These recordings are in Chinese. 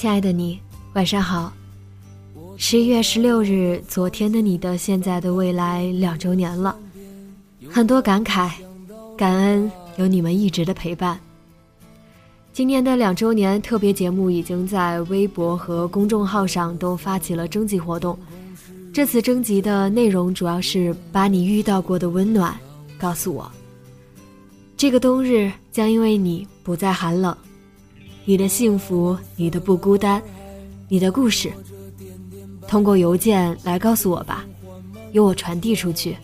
亲爱的你，晚上好。十一月十六日，昨天的你的现在的未来两周年了，很多感慨，感恩有你们一直的陪伴。今年的两周年特别节目已经在微博和公众号上都发起了征集活动。这次征集的内容主要是把你遇到过的温暖告诉我。这个冬日将因为你不再寒冷。你的幸福，你的不孤单，你的故事，通过邮件来告诉我吧，由我传递出去。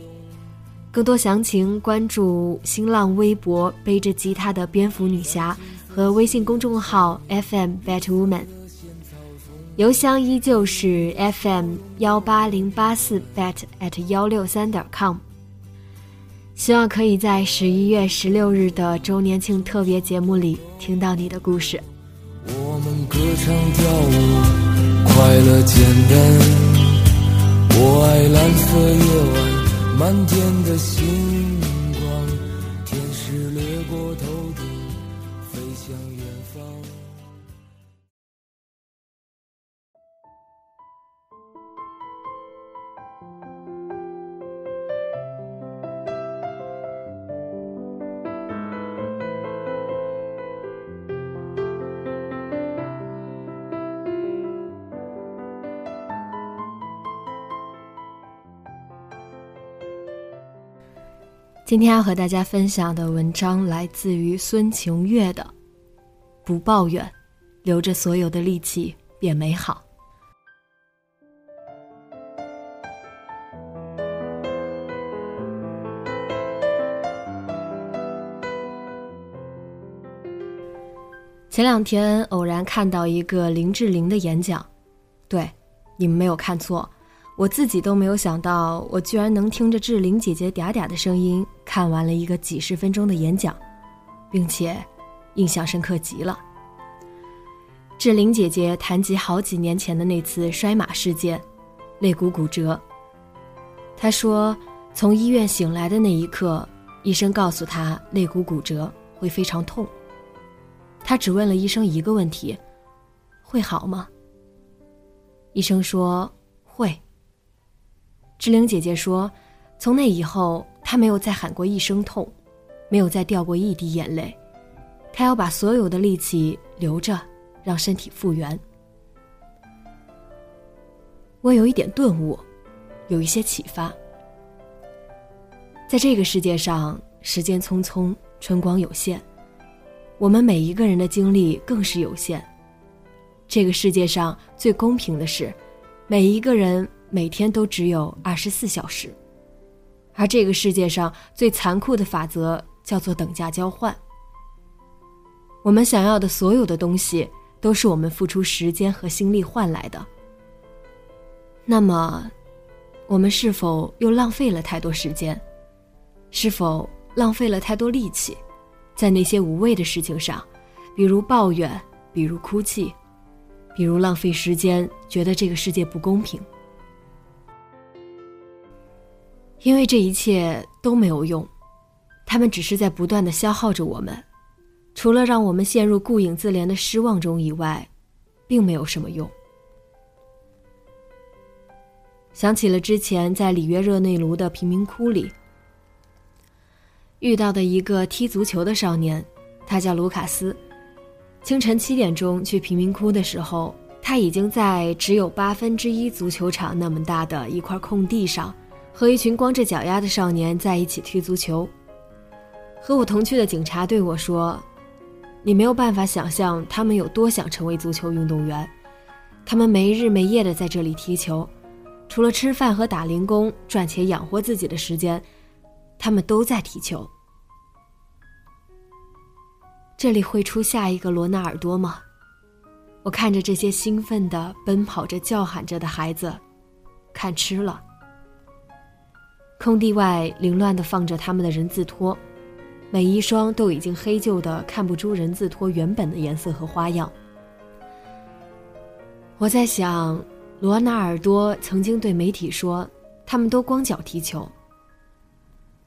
更多详情关注新浪微博“背着吉他的蝙蝠女侠”和微信公众号 “FM Bat Woman”。邮箱依旧是 FM 幺八零八四 bet at 幺六三点 com。希望可以在十一月十六日的周年庆特别节目里听到你的故事。我们歌唱跳舞，快乐简单。我爱蓝色夜晚，满天的星今天要和大家分享的文章来自于孙晴月的《不抱怨，留着所有的力气变美好》。前两天偶然看到一个林志玲的演讲，对，你们没有看错。我自己都没有想到，我居然能听着志玲姐姐嗲嗲的声音看完了一个几十分钟的演讲，并且印象深刻极了。志玲姐姐谈及好几年前的那次摔马事件，肋骨骨折。她说，从医院醒来的那一刻，医生告诉她肋骨骨折会非常痛。她只问了医生一个问题：“会好吗？”医生说：“会。”志玲姐姐说：“从那以后，她没有再喊过一声痛，没有再掉过一滴眼泪。她要把所有的力气留着，让身体复原。”我有一点顿悟，有一些启发。在这个世界上，时间匆匆，春光有限，我们每一个人的精力更是有限。这个世界上最公平的是，每一个人。每天都只有二十四小时，而这个世界上最残酷的法则叫做等价交换。我们想要的所有的东西，都是我们付出时间和心力换来的。那么，我们是否又浪费了太多时间？是否浪费了太多力气，在那些无谓的事情上，比如抱怨，比如哭泣，比如浪费时间，觉得这个世界不公平？因为这一切都没有用，他们只是在不断的消耗着我们，除了让我们陷入顾影自怜的失望中以外，并没有什么用。想起了之前在里约热内卢的贫民窟里遇到的一个踢足球的少年，他叫卢卡斯。清晨七点钟去贫民窟的时候，他已经在只有八分之一足球场那么大的一块空地上，和一群光着脚丫的少年在一起踢足球。和我同去的警察对我说：“你没有办法想象他们有多想成为足球运动员，他们没日没夜的在这里踢球，除了吃饭和打零工赚钱养活自己的时间，他们都在踢球。”这里会出下一个罗纳尔多吗？我看着这些兴奋的奔跑着、叫喊着的孩子，看吃了。空地外凌乱的放着他们的人字拖。每一双都已经黑旧的，看不出人字拖原本的颜色和花样。我在想，罗纳尔多曾经对媒体说，他们都光脚踢球。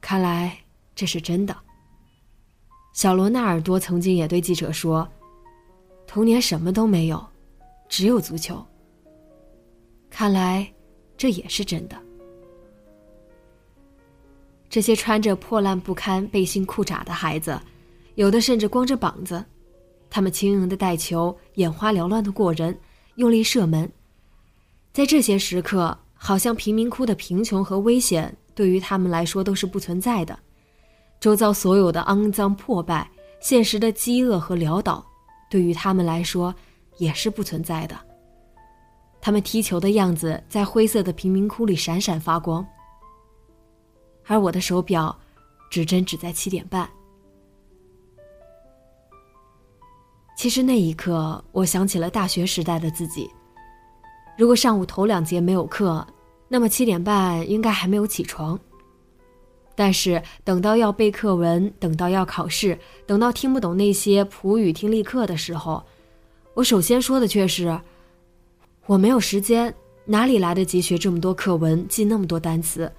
看来这是真的。小罗纳尔多曾经也对记者说，童年什么都没有，只有足球。看来这也是真的。这些穿着破烂不堪背心裤衩的孩子，有的甚至光着膀子，他们轻盈的带球，眼花缭乱的过人，用力射门。在这些时刻，好像贫民窟的贫穷和危险对于他们来说都是不存在的，周遭所有的肮脏破败、现实的饥饿和潦倒，对于他们来说也是不存在的。他们踢球的样子在灰色的贫民窟里闪闪发光。而我的手表，指针只在七点半。其实那一刻，我想起了大学时代的自己。如果上午头两节没有课，那么七点半应该还没有起床。但是等到要背课文，等到要考试，等到听不懂那些普语听力课的时候，我首先说的却是：我没有时间，哪里来得及学这么多课文，记那么多单词？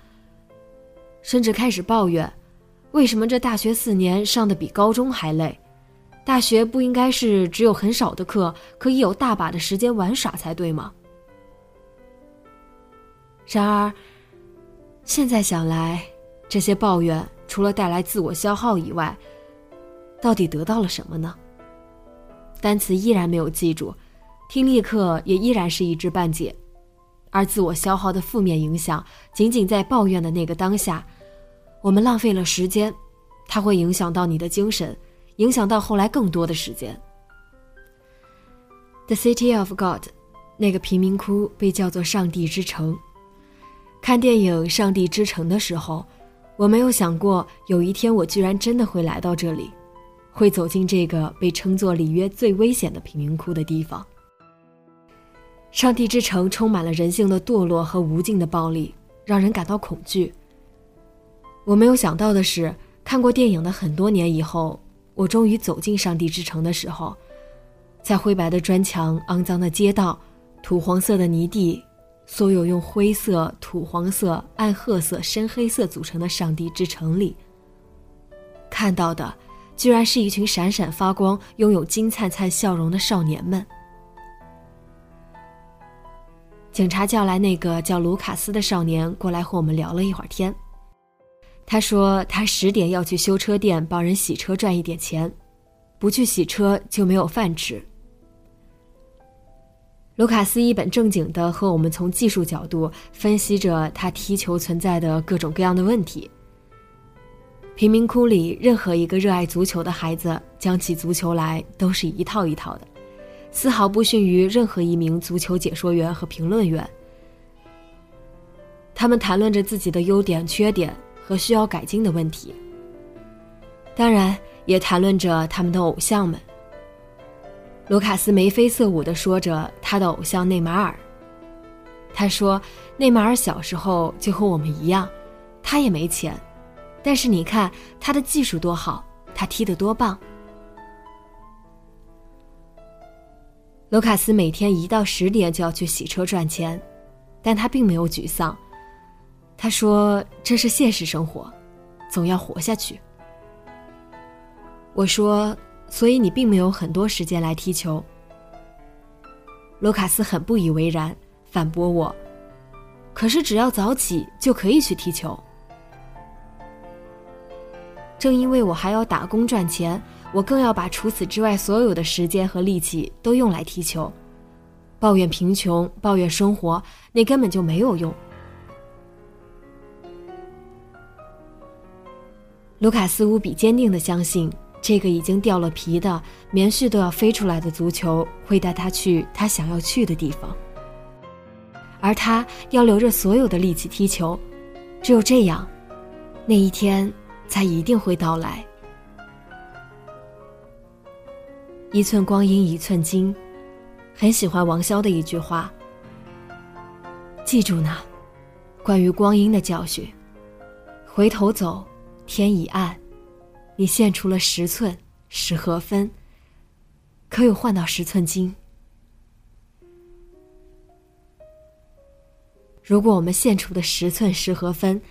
甚至开始抱怨，为什么这大学四年上的比高中还累？大学不应该是只有很少的课，可以有大把的时间玩耍才对吗？然而，现在想来，这些抱怨除了带来自我消耗以外，到底得到了什么呢？单词依然没有记住，听力课也依然是一知半解。而自我消耗的负面影响，仅仅在抱怨的那个当下，我们浪费了时间，它会影响到你的精神，影响到后来更多的时间。The City of God，那个贫民窟被叫做上帝之城。看电影《上帝之城》的时候，我没有想过有一天我居然真的会来到这里，会走进这个被称作里约最危险的贫民窟的地方。上帝之城充满了人性的堕落和无尽的暴力，让人感到恐惧。我没有想到的是，看过电影的很多年以后，我终于走进上帝之城的时候，在灰白的砖墙、肮脏的街道、土黄色的泥地，所有用灰色、土黄色、暗褐色、深黑色组成的上帝之城里，看到的，居然是一群闪闪发光、拥有金灿灿笑容的少年们。警察叫来那个叫卢卡斯的少年过来和我们聊了一会儿天。他说他十点要去修车店帮人洗车赚一点钱，不去洗车就没有饭吃。卢卡斯一本正经的和我们从技术角度分析着他踢球存在的各种各样的问题。贫民窟里任何一个热爱足球的孩子讲起足球来都是一套一套的。丝毫不逊于任何一名足球解说员和评论员。他们谈论着自己的优点、缺点和需要改进的问题，当然也谈论着他们的偶像们。卢卡斯眉飞色舞地说着他的偶像内马尔。他说：“内马尔小时候就和我们一样，他也没钱，但是你看他的技术多好，他踢得多棒。”卢卡斯每天一到十点就要去洗车赚钱，但他并没有沮丧。他说：“这是现实生活，总要活下去。”我说：“所以你并没有很多时间来踢球。”卢卡斯很不以为然，反驳我：“可是只要早起就可以去踢球。”正因为我还要打工赚钱，我更要把除此之外所有的时间和力气都用来踢球。抱怨贫穷，抱怨生活，那根本就没有用。卢卡斯无比坚定的相信，这个已经掉了皮的棉絮都要飞出来的足球会带他去他想要去的地方，而他要留着所有的力气踢球，只有这样，那一天才一定会到来。一寸光阴一寸金，很喜欢王潇的一句话。记住呢，关于光阴的教训，回头走。天已暗，你献出了十寸，十和分？可有换到十寸金？如果我们献出的十寸十和分，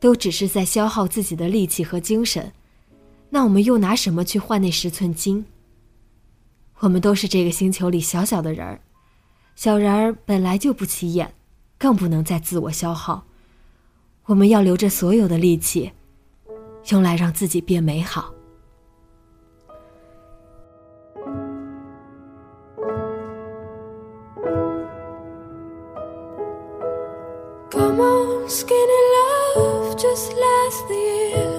都只是在消耗自己的力气和精神，那我们又拿什么去换那十寸金？我们都是这个星球里小小的人儿，小人儿本来就不起眼，更不能再自我消耗。我们要留着所有的力气。用来让自己变美好 come on skinny love just last the。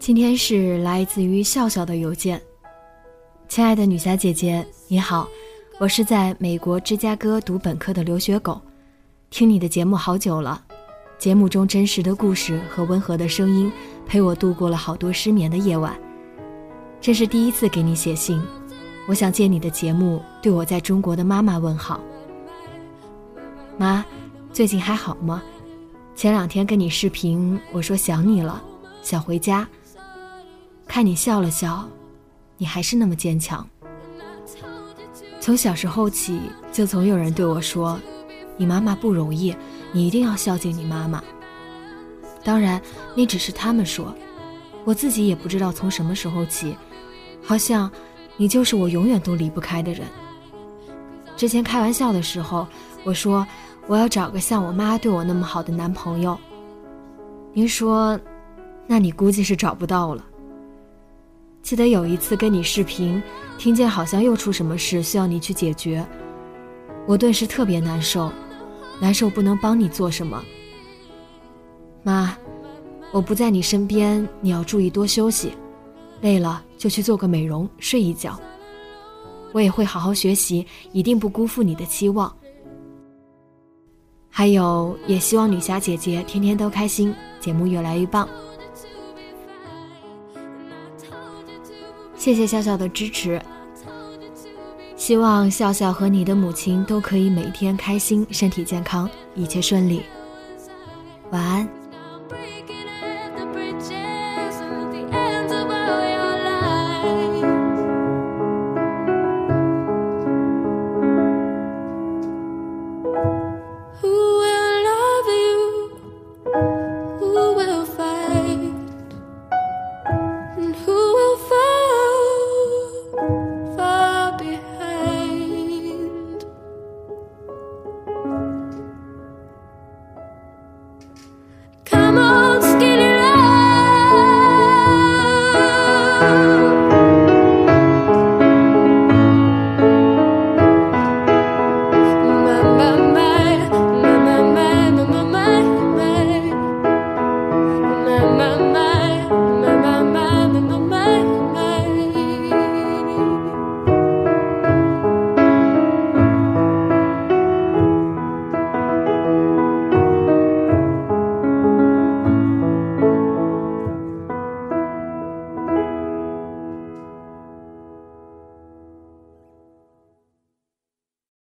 今天是来自于笑笑的邮件。亲爱的女侠姐姐，你好，我是在美国芝加哥读本科的留学狗，听你的节目好久了，节目中真实的故事和温和的声音陪我度过了好多失眠的夜晚。这是第一次给你写信，我想借你的节目对我在中国的妈妈问好。妈，最近还好吗？前两天跟你视频，我说想你了，想回家，看你笑了笑。你还是那么坚强。从小时候起，就总有人对我说：“你妈妈不容易，你一定要孝敬你妈妈。”当然，那只是他们说，我自己也不知道从什么时候起，好像你就是我永远都离不开的人。之前开玩笑的时候，我说我要找个像我妈对我那么好的男朋友。您说，那你估计是找不到了。记得有一次跟你视频，听见好像又出什么事需要你去解决，我顿时特别难受，难受不能帮你做什么。妈，我不在你身边，你要注意多休息，累了就去做个美容，睡一觉。我也会好好学习，一定不辜负你的期望。还有，也希望女侠姐姐天天都开心，节目越来越棒。谢谢笑笑的支持，希望笑笑和你的母亲都可以每天开心、身体健康、一切顺利。晚安。